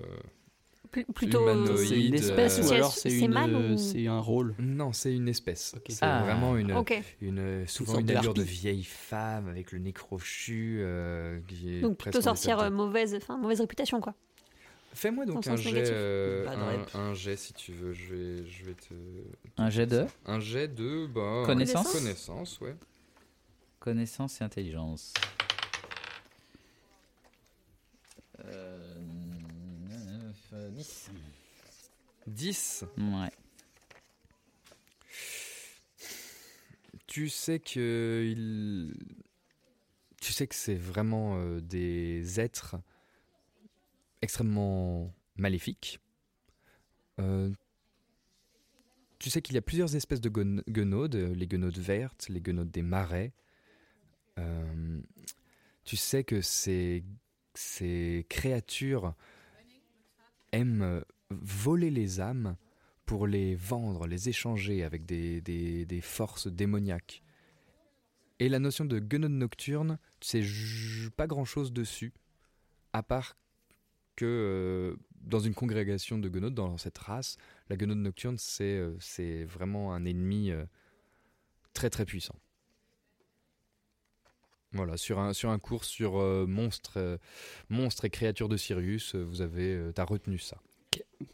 Pl- plutôt. humanoïde. C'est une espèce euh, ou C'est- alors c'est c'est une ou- c'est un rôle. Non, c'est une espèce. C'est Ah. vraiment une, Ok. une euh, souvent sorte une de allure de harpie. vieille femme avec le nez crochu. euh, qui est Donc plutôt sorcière euh, mauvaise, enfin mauvaise réputation quoi. Fais-moi donc un jet, euh, un, jet si tu veux. Je vais, je vais te. Un jet de Un jet de bah, Connaissance Connaissance, ouais. connaissance et intelligence. Euh, 10. 10. Ouais. Tu sais que il... tu sais que c'est vraiment euh, des êtres extrêmement maléfiques. Euh, tu sais qu'il y a plusieurs espèces de guenaudes, euh, les guenaudes vertes, les guenaudes des marais. Euh, tu sais que ces, ces créatures aiment voler les âmes pour les vendre, les échanger avec des, forces démoniaques. Et la notion de guenaude nocturne, tu sais pas grand-chose dessus, à part euh, dans une congrégation de guenaudes, dans cette race, la guenaude nocturne, c'est euh, c'est vraiment un ennemi euh, très très puissant. Voilà, sur un, sur un cours sur monstres, monstres et créatures de Sirius, vous avez, t'as retenu ça.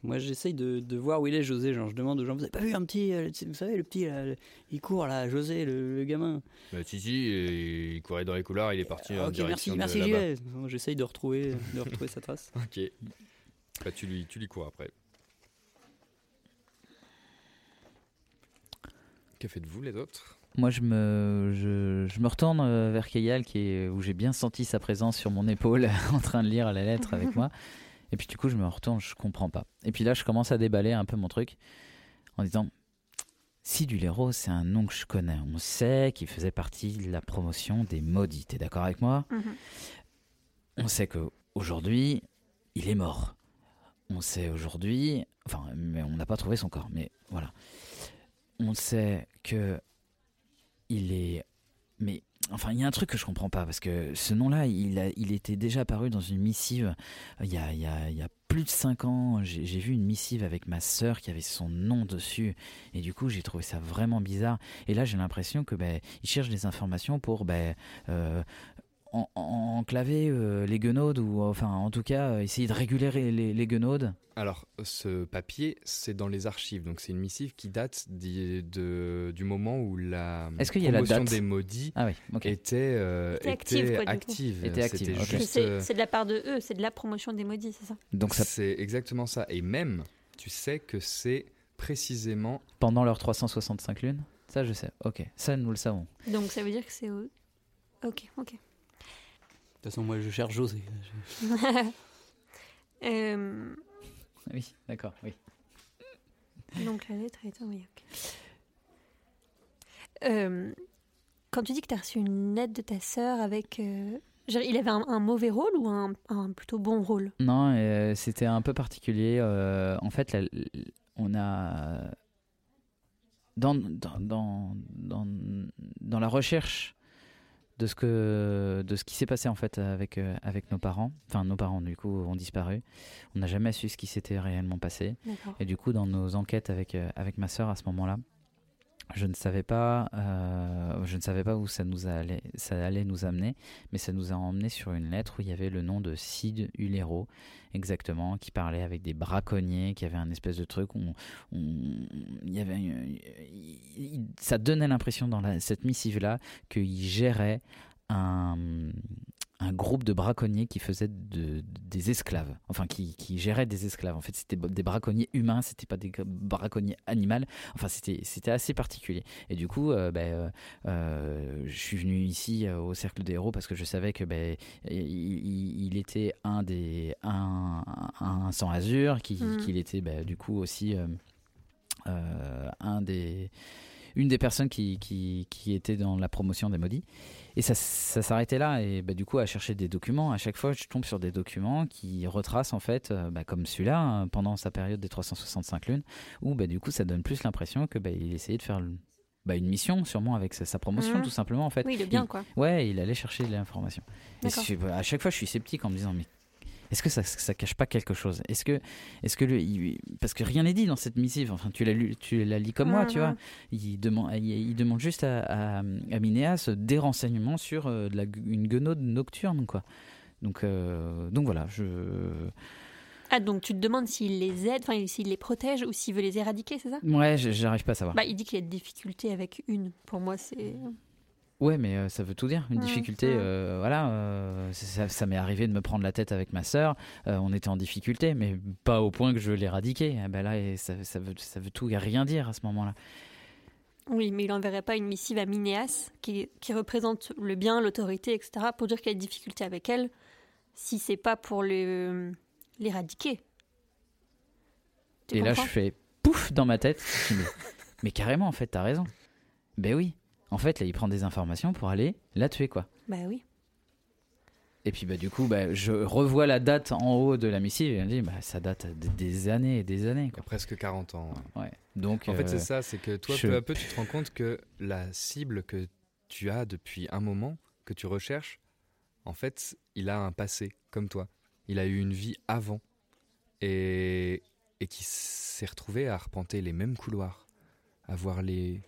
Moi, j'essaye de, de voir où il est José. Genre, je demande aux gens, vous avez pas vu un petit, euh, vous savez, le petit, là, le- il court là, José, le, le gamin. Bah, si, si, il courait dans les couloirs, il est parti Ah, en direction merci, de merci, j'y J'essaye de retrouver, de retrouver sa trace. Ok. Bah, tu lui, tu lui cours après. Que faites-vous les autres? Moi, je me, je, je me retourne euh, vers Kayal, qui est, où j'ai bien senti sa présence sur mon épaule, en train de lire la lettre avec moi. Et puis, du coup, je me retourne, je comprends pas. Et puis là, je commence à déballer un peu mon truc en disant Sidulero, c'est un nom que je connais. On sait qu'il faisait partie de la promotion des maudits. T'es d'accord avec moi? Mhm. On sait que aujourd'hui, il est mort. On sait aujourd'hui, enfin, mais on n'a pas trouvé son corps, mais voilà. On sait que il est, mais enfin, il y a un truc que je comprends pas parce que ce nom-là, il était déjà apparu dans une missive euh, il y a, plus de 5 ans. J'ai vu une missive avec ma sœur qui avait son nom dessus et du coup, j'ai trouvé ça vraiment bizarre. Et là, j'ai l'impression que ben, il cherche des informations pour ben, euh, en- en- enclaver euh, les guenaudes ou enfin en tout cas euh, essayer de réguler les, les guenaudes. Alors, ce papier, c'est dans les archives, donc c'est une missive qui date d'y- de- du moment où la Est-ce qu'il y a la promotion date des maudits Ah oui, ok. était, euh, Était active, quoi, du coup. active. Était active, C'est euh, de la part de eux, c'est de la promotion des maudits, c'est ça? Donc ça c'est exactement ça. Et même, tu sais que c'est précisément pendant leurs 365 lunes? Ça, je sais. Ok, ça, nous le savons. Donc ça veut dire que c'est. au- Ok, ok. De toute façon, moi, je cherche José. Euh, Oui, d'accord, oui. donc la lettre est envoyée. ok. Euh, quand tu dis que tu as reçu une lettre de ta sœur avec. euh, Il avait un, un mauvais rôle ou un, un plutôt bon rôle? Non, euh, c'était un peu particulier. euh, en fait, la- on a dans, dans, dans, dans, dans la recherche de ce que de ce qui s'est passé en fait avec euh, avec nos parents. Enfin, nos parents du coup ont disparu. On n'a jamais su ce qui s'était réellement passé. Et du coup, dans nos enquêtes avec euh, avec ma sœur à ce moment-là, je ne savais pas, euh, je ne savais pas où ça nous allait, ça allait nous amener, mais ça nous a emmené sur une lettre où il y avait le nom de Sid Hulero, exactement, qui parlait avec des braconniers, qui avait un espèce de truc où il y avait, ça donnait l'impression dans cette missive-là qu'il gérait un, un groupe de braconniers qui faisaient de- des esclaves, enfin qui, qui géraient des esclaves. En fait, c'était des braconniers humains, c'était pas des braconniers animaux. Enfin, c'était c'était assez particulier. Et du coup, euh, ben, euh, euh, je suis venu ici au Cercle des Héros parce que je savais que ben, il, était un des un, un sans azur, qu'il Mhm. qu'il était ben, du coup aussi euh, un des une des personnes qui, qui, qui était dans la promotion des maudits. Et ça, ça s'arrêtait là. Et bah, du coup, à chercher des documents, à chaque fois, je tombe sur des documents qui retracent, en fait, euh, bah, comme celui-là, hein, pendant sa période des 365 lunes, où bah, du coup, ça donne plus l'impression que bah, il essayait de faire le- bah, une mission, sûrement avec sa, sa promotion, Mhm. tout simplement, en fait. Oui, le bien, Il- quoi. Ouais, il allait chercher de l'information. Et à chaque fois, je suis sceptique en me disant, mais est-ce que ça, ça cache pas quelque chose? Est-ce que, est-ce que parce que rien n'est dit dans cette missive. Enfin, tu l'as lu, tu la lis comme moi, tu vois. Il demande, il, il demande juste à, à, à Minéas des renseignements sur euh, de la, une guenaude nocturne, quoi. Donc, euh, donc voilà, je. Ah, donc tu te demandes s'il les aide, enfin s'il les protège ou s'il veut les éradiquer, c'est ça? Ouais, j'arrive pas à savoir. Bah, il dit qu'il y a des difficultés avec une. Pour moi, c'est. Ouais, mais euh, ça veut tout dire. Une Ouais, difficulté, euh, voilà. euh, ça ça m'est arrivé de me prendre la tête avec ma sœur. on était en difficulté, mais pas au point que je veux l'éradiquer. Ah ben là, et ça, ça veut, ça veut tout et rien dire à ce moment-là. Oui, mais il enverrait pas une missive à Minéas, qui, qui représente le bien, l'autorité, etc., pour dire qu'il y a des difficultés avec elle, si c'est pas pour l'éradiquer. Et là, je fais pouf dans ma tête. Mais, mais carrément, en fait, t'as raison. Ben oui. En fait, là, il prend des informations pour aller la tuer, quoi. Bah oui. Et puis, bah, du coup, bah, je revois la date en haut de la missive et on dit, bah, ça date de- des années et des années, quoi. Presque 40 ans. ouais. Ouais. Donc, En fait, euh, c'est ça, c'est que toi, je- peu à peu, tu te rends compte que la cible que tu as depuis un moment, que tu recherches, en fait, il a un passé, comme toi. Il a eu une vie avant. Et, et qui s'est retrouvé à arpenter les mêmes couloirs, à voir les.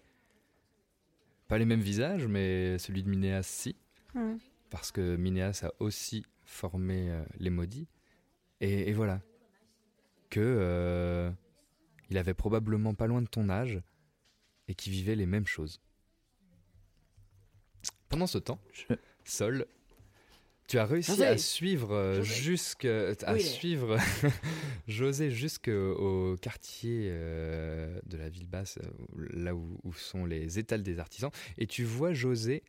Pas les mêmes visages, mais celui de Minéas, si. Parce que Minéas a aussi formé euh, les maudits. Et, et voilà. Que. euh, il avait probablement pas loin de ton âge et qui vivait les mêmes choses. Pendant ce temps, Sol, tu as réussi José. à suivre euh, jusque à est suivre José jusqu'au quartier euh, de la ville basse, euh, là où, où sont les étals des artisans, et tu vois José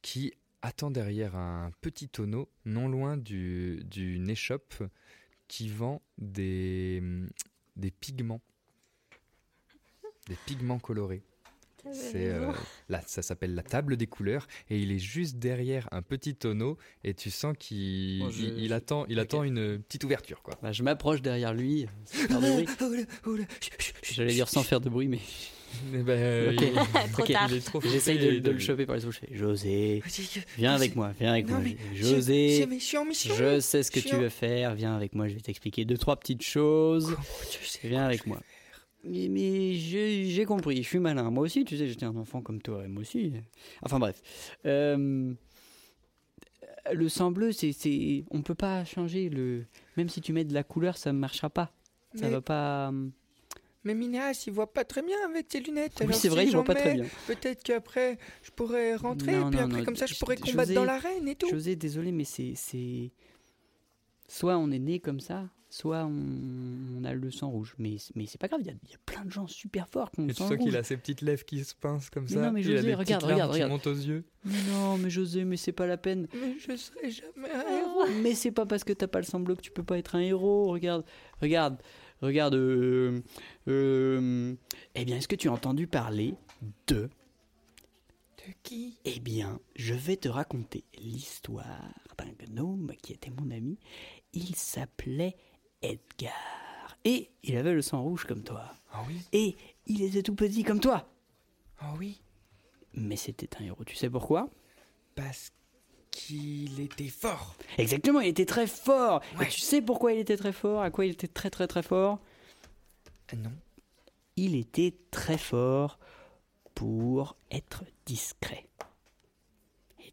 qui attend derrière un petit tonneau non loin du- d'une échoppe qui vend des, des pigments. Des pigments colorés. C'est euh, là, ça s'appelle la table des couleurs et il est juste derrière un petit tonneau et tu sens qu'il Bon, je- il, il je- attend il attend une petite ouverture quoi. Bah, je m'approche derrière lui, sans faire. J'allais dire sans faire de bruit, mais. Ben, euh, Ok. il- Trop Ok. tard. il est trop J'essaye de, le choper par les souches. José, viens avec moi, viens avec Non, moi. José, je, mission. sais ce que tu veux faire, viens avec moi, je vais t'expliquer deux, trois petites choses. Sais Viens avec moi. Mais, mais j'ai compris, je suis malin. Moi aussi, tu sais, j'étais un enfant comme toi, et moi aussi. Enfin bref. Euh, le sang bleu, c'est, on peut pas changer le. Même si tu mets de la couleur, ça ne marchera pas. Ça Mais- va pas. Mais Minéas, il voit pas très bien avec ses lunettes. Oui, c'est vrai, si il voit pas très bien. Peut-être qu'après, je pourrais rentrer, Non, et puis non, après, non, comme ça, je pourrais José- combattre dans l'arène et tout. José, désolé, mais c'est. Soit on est né comme ça, soit on, on a le sang rouge. Mais, mais c'est pas grave, il y a, il y a plein de gens super forts qui ont Et le tu sang sens qu'il rouge. a ses petites lèvres qui se pincent comme Mais ça. non, mais il a José, des regarde, larmes regarde, qui regarde. montent aux yeux. Mais non, mais José, mais c'est pas la peine. Mais je serai jamais un héros. Mais c'est pas parce que t'as pas le sang bleu que tu peux pas être un héros. Regarde, regarde, regarde. euh, euh, eh bien, est-ce que tu as entendu parler de De qui? Eh bien, je vais te raconter l'histoire certain gnome qui était mon ami. Il s'appelait Edgar. Et il avait le sang rouge comme toi. Ah oui Et il était tout petit comme toi. Ah oui Mais c'était un héros. Tu sais pourquoi? Parce qu'il était fort. Exactement, il était très fort. Ouais. Et tu sais pourquoi il était très fort? À quoi il était très très très fort? Euh, Non. Il était très fort pour être discret.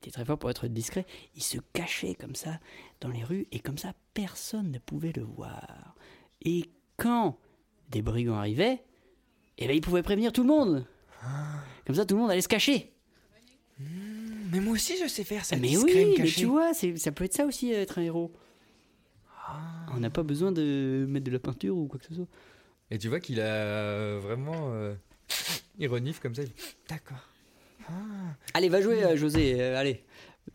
Était très fort pour être discret. Il se cachait comme ça dans les rues et comme ça personne ne pouvait le voir. Et quand des brigands arrivaient, eh ben, il pouvait prévenir tout le monde. Comme ça tout le monde allait se cacher. Mais moi aussi, je sais faire ça. mais discret, oui, me mais tu vois, ça peut être ça aussi être un héros. On n'a pas besoin de mettre de la peinture ou quoi que ce soit. Et tu vois qu'il a vraiment. euh, il renifle comme ça. D'accord. Ah. Allez, va jouer, euh, José. euh, allez.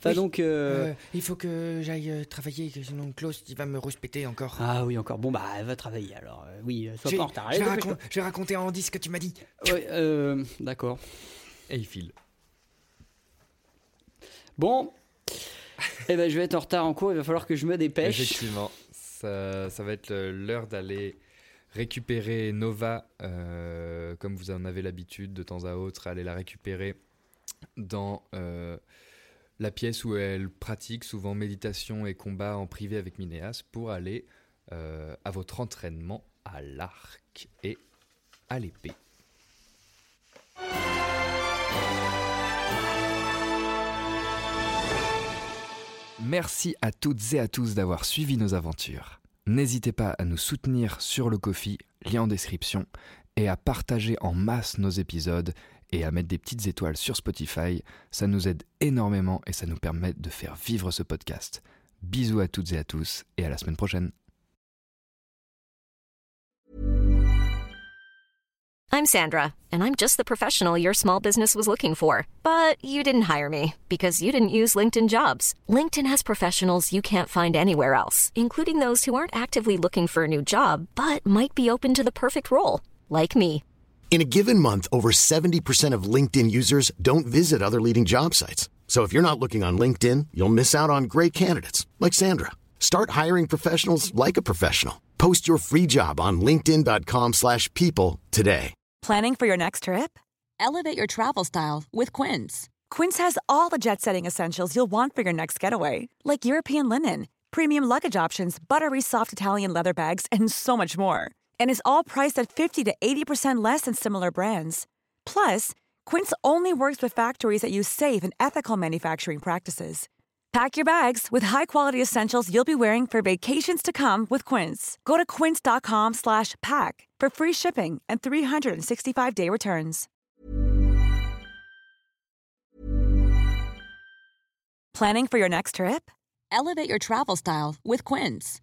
Va Oui. donc. euh, Euh, il faut que j'aille travailler, que sinon Klaus il va me rouspéter encore. Ah oui, encore. Bon, bah, va travailler alors. Oui, sois je, pas en retard. je, Allez, vais racon- raconter en 10 ce que tu m'as dit. Ouais, euh, d'accord. Et il file. Bon. eh ben, je vais être en retard en cours. Il va falloir que je me dépêche. Effectivement, ça, ça va être l'heure d'aller récupérer Nova, euh, comme vous en avez l'habitude de temps à autre, aller la récupérer dans euh, la pièce où elle pratique souvent méditation et combat en privé avec Minéas pour aller euh, à votre entraînement à l'arc et à l'épée. Merci à toutes et à tous d'avoir suivi nos aventures. N'hésitez pas à nous soutenir sur le Kofi, lien en description, et à partager en masse nos épisodes et à mettre des petites étoiles sur Spotify. Ça nous aide énormément et ça nous permet de faire vivre ce podcast. Bisous à toutes et à tous et à la semaine prochaine. I'm Sandra, and I'm just the professional your small business was looking for. But you didn't hire me because you didn't use LinkedIn jobs. LinkedIn has professionals you can't find anywhere else, including those who aren't actively looking for a new job but might be open to the perfect role, like me. In a given month, over 70% of LinkedIn users don't visit other leading job sites. So if you're not looking on LinkedIn, you'll miss out on great candidates like Sandra. Start hiring professionals like a professional. Post your free job on linkedin.com/people today. Planning for your next trip? Elevate your travel style with Quince. Quince has all the jet setting essentials you'll want for your next getaway, like European linen, premium luggage options, buttery soft Italian leather bags, and so much more. And is all priced at 50 to 80% less than similar brands. Plus, Quince only works with factories that use safe and ethical manufacturing practices. Pack your bags with high-quality essentials you'll be wearing for vacations to come with Quince. Go to quince.com slash pack for free shipping and 365-day returns. Planning for your next trip? Elevate your travel style with Quince.